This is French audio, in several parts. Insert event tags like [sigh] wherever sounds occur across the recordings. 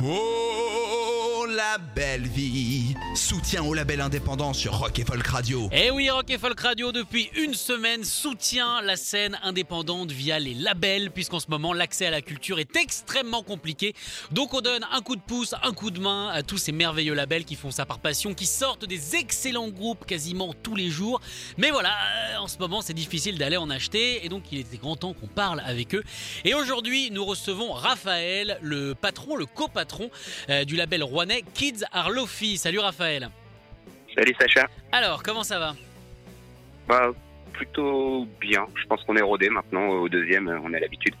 Whoa! La belle vie Soutien au label indépendant sur Rock et Folk Radio. Eh oui, Rock et Folk Radio, depuis une semaine, soutient la scène indépendante via les labels, puisqu'en ce moment, l'accès à la culture est extrêmement compliqué. Donc on donne un coup de pouce, un coup de main à tous ces merveilleux labels qui font ça par passion, qui sortent des excellents groupes quasiment tous les jours. Mais voilà, euh, en ce moment, c'est difficile d'aller en acheter, et donc il était grand temps qu'on parle avec eux. Et aujourd'hui, nous recevons Raphaël, le patron, le copatron euh, du label rouennais Kids Are Lofi. Salut Raphaël. Salut Sacha. Alors, comment ça va? Bah, plutôt bien. Je pense qu'on est rodé maintenant. Au deuxième, on a l'habitude.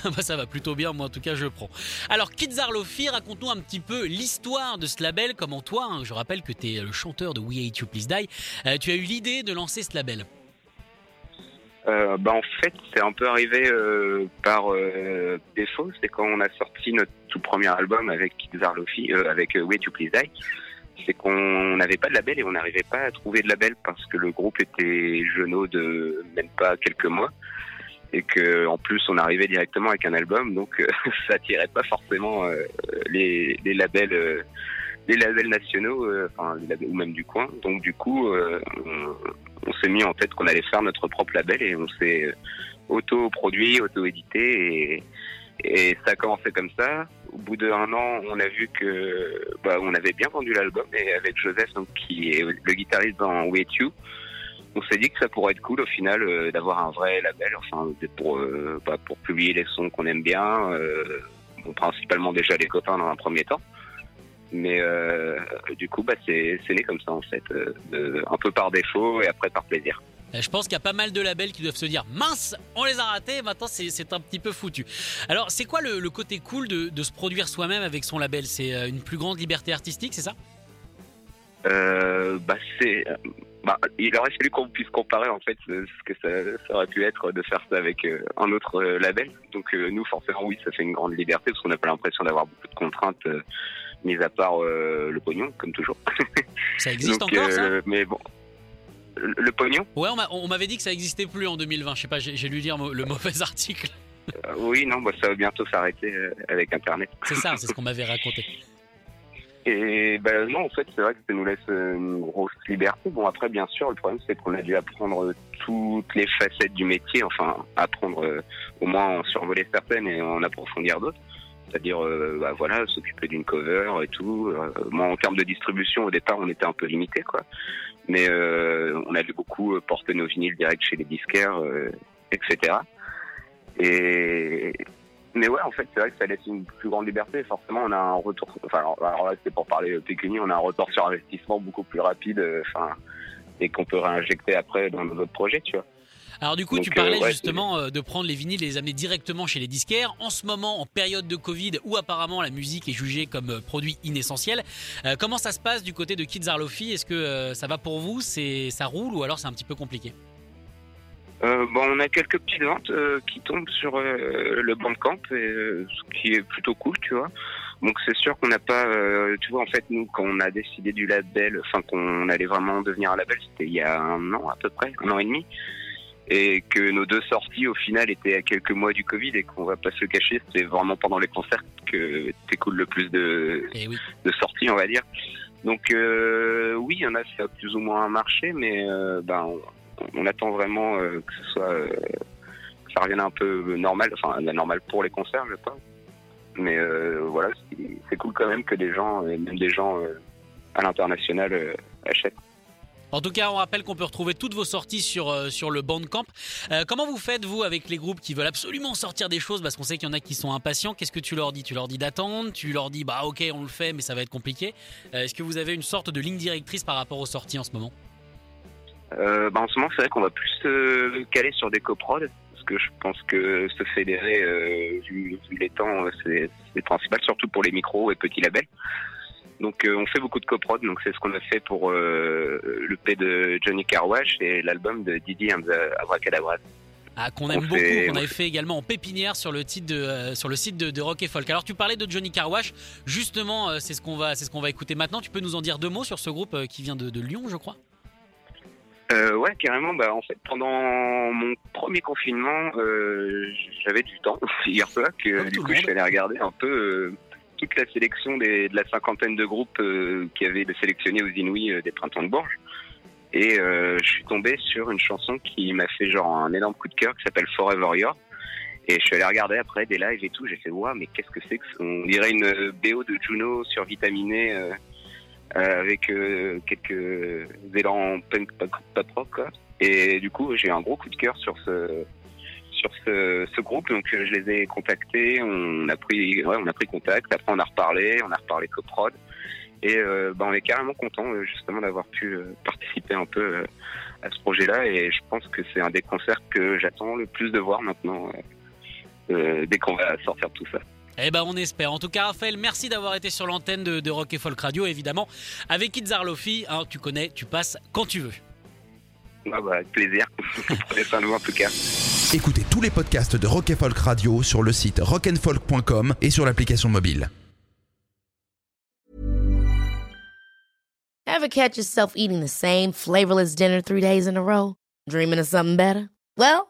[laughs] bah ça va plutôt bien, moi en tout cas je prends. Alors Kids Are Lofi, raconte-nous un petit peu l'histoire de ce label, comment toi, hein, je rappelle que tu es le chanteur de We Hate You Please Die, euh, tu as eu l'idée de lancer ce label. Euh, bah en fait, c'est un peu arrivé euh, par euh, défaut. C'est quand on a sorti notre tout premier album avec Kids Are Lofi, euh, avec euh, Way to Please Die. C'est qu'on n'avait pas de label et on n'arrivait pas à trouver de label parce que le groupe était jeunot de même pas quelques mois et que en plus on arrivait directement avec un album, donc euh, [laughs] ça attirait pas forcément les labels. Euh, les labels nationaux, euh, enfin ou même du coin. Donc du coup, euh, on, on s'est mis en tête qu'on allait faire notre propre label et on s'est auto-produit, auto-édité et, et ça a commencé comme ça. Au bout d'un an, on a vu que bah, on avait bien vendu l'album et avec Joseph, donc, qui est le guitariste dans Wait You, on s'est dit que ça pourrait être cool au final euh, d'avoir un vrai label, enfin pour euh, bah, pour publier les sons qu'on aime bien, euh, bon, principalement déjà les copains dans un premier temps. Mais euh, du coup, bah, c'est né comme ça en fait, euh, de- un peu par défaut et après par plaisir. Euh, Je pense qu'il y a pas mal de labels qui doivent se dire mince, on les a ratés, maintenant c'est un petit peu foutu. Alors c'est quoi le, le côté cool de, de se produire soi-même avec son label? C'est euh, une plus grande liberté artistique, c'est ça? Euh, bah c'est, euh, bah, il aurait fallu qu'on puisse comparer en fait ce ce que ça, ça aurait pu être de faire ça avec euh, un autre euh, label. Donc euh, nous forcément oui, ça fait une grande liberté parce qu'on n'a pas l'impression d'avoir beaucoup de contraintes, euh, mis à part euh, le pognon comme toujours. Ça [laughs] existe Donc, encore ça euh, Mais bon, le, pognon, Ouais, on m'a- on m'avait dit que ça existait plus en 2020. Je sais pas, j'ai lu lire le mauvais [laughs] article. euh, oui non, bah, ça va bientôt s'arrêter euh, avec Internet. C'est ça, c'est ce [laughs] qu'on m'avait raconté. Et ben non, en fait, c'est vrai que ça nous laisse euh, une grosse liberté. Bon, après, bien sûr, le problème, c'est qu'on a dû apprendre toutes les facettes du métier, enfin, apprendre euh, au moins en survoler certaines et en approfondir d'autres. C'est-à-dire, euh, bah, voilà, s'occuper d'une cover et tout. Euh, moi, en termes de distribution, au départ, on était un peu limité, quoi. Mais euh, on a dû beaucoup porter nos vinyles direct chez les disquaires, etc. Et mais ouais, en fait, c'est vrai que ça laisse une plus grande liberté. Forcément, on a un retour. Enfin, alors, alors là, c'est pour parler pécunier, on a un retour sur investissement beaucoup plus rapide, euh, enfin, et qu'on peut réinjecter après dans nos autres projets, tu vois. Alors du coup, Donc, tu parlais euh, ouais, justement euh, de prendre les vinyles et les amener directement chez les disquaires. En ce moment, en période de Covid, où apparemment la musique est jugée comme produit inessentiel, euh, comment ça se passe du côté de Kids Are Lofi Est-ce que ça va pour vous? C'est ça roule ou alors c'est un petit peu compliqué? Euh, bon, on a quelques petites ventes euh, qui tombent sur euh, le Bandcamp, et, euh, ce qui est plutôt cool, tu vois. Donc c'est sûr qu'on n'a pas, euh, tu vois, en fait, nous, quand on a décidé du label, enfin qu'on allait vraiment devenir un label, c'était il y a un an à peu près, un an et demi, et que nos deux sorties, au final, étaient à quelques mois du Covid, et qu'on va pas se le cacher, c'était vraiment pendant les concerts que t'écoutes le plus de, Eh oui. de sorties, on va dire. Donc euh, oui, il y en a, ça a plus ou moins marché, mais euh, ben, on, attend vraiment euh, que ce soit euh, ça revienne un peu normal, enfin normal pour les concerts, je pense. Mais euh, voilà, c'est- cool quand même que des gens, euh, même des gens euh, à l'international, euh, achètent. En tout cas, on rappelle qu'on peut retrouver toutes vos sorties sur, euh, sur le Bandcamp. Euh, comment vous faites, vous, avec les groupes qui veulent absolument sortir des choses? Parce qu'on sait qu'il y en a qui sont impatients. Qu'est-ce que tu leur dis? Tu leur dis d'attendre Tu leur dis, bah ok, on le fait, mais ça va être compliqué. Euh, Est-ce que vous avez une sorte de ligne directrice par rapport aux sorties en ce moment? Euh, ben, en ce moment, c'est vrai qu'on va plus se caler sur des coprods, parce que je pense que se fédérer, euh, vu, vu les temps, euh, c'est principal, surtout pour les micros et petits labels. Donc euh, on fait beaucoup de coprod, donc c'est ce qu'on a fait pour euh, le P de Johnny Carwash et l'album de Didi and the Abracadabra. Ah, qu'on On aime beaucoup, qu'on on avait fait- également en pépinière sur le, titre de, euh, sur le site de, de Rock et Folk. Alors tu parlais de Johnny Carwash, justement euh, c'est ce qu'on va, ce qu'on va écouter maintenant. Tu peux nous en dire deux mots sur ce groupe euh, qui vient de, de Lyon je crois? Euh, ouais, carrément. Bah, en fait, pendant mon premier confinement, euh, j'avais du temps [laughs] hier soir que Comme du coup, je suis allé regarder un peu euh, toute la sélection des, de la cinquantaine de groupes euh, qui avaient été sélectionnés aux Inouïs euh, des Printemps de Bourges. Et euh, je suis tombé sur une chanson qui m'a fait genre un énorme coup de cœur qui s'appelle Forever Your. Et je suis allé regarder après des lives et tout. J'ai fait waouh, mais qu'est-ce que c'est que ça On dirait une BO de Juno survitaminée. Euh, avec euh, quelques élans punk pop, rock. Et du coup, j'ai un gros coup de cœur sur ce sur ce, ce groupe. Donc, euh, je les ai contactés. On a pris ouais, on a pris contact. Après, on a reparlé. On a reparlé coprod. Et euh, ben, on est carrément content justement d'avoir pu participer un peu à ce projet-là. Et je pense que c'est un des concerts que j'attends le plus de voir maintenant. euh, dès qu'on va sortir tout ça. Eh ben on espère. En tout cas Raphaël, merci d'avoir été sur l'antenne de, de Rock et Folk Radio évidemment. Avec Kids Arlofi, hein, tu connais, tu passes quand tu veux. Ah bah, avec plaisir. [laughs] Prenez soin de vous en tout cas. Écoutez tous les podcasts de Rock et Folk Radio sur le site rockandfolk.com et sur l'application mobile. Ever catch yourself eating the same flavorless dinner three days in a row? Dreaming of something better? Well,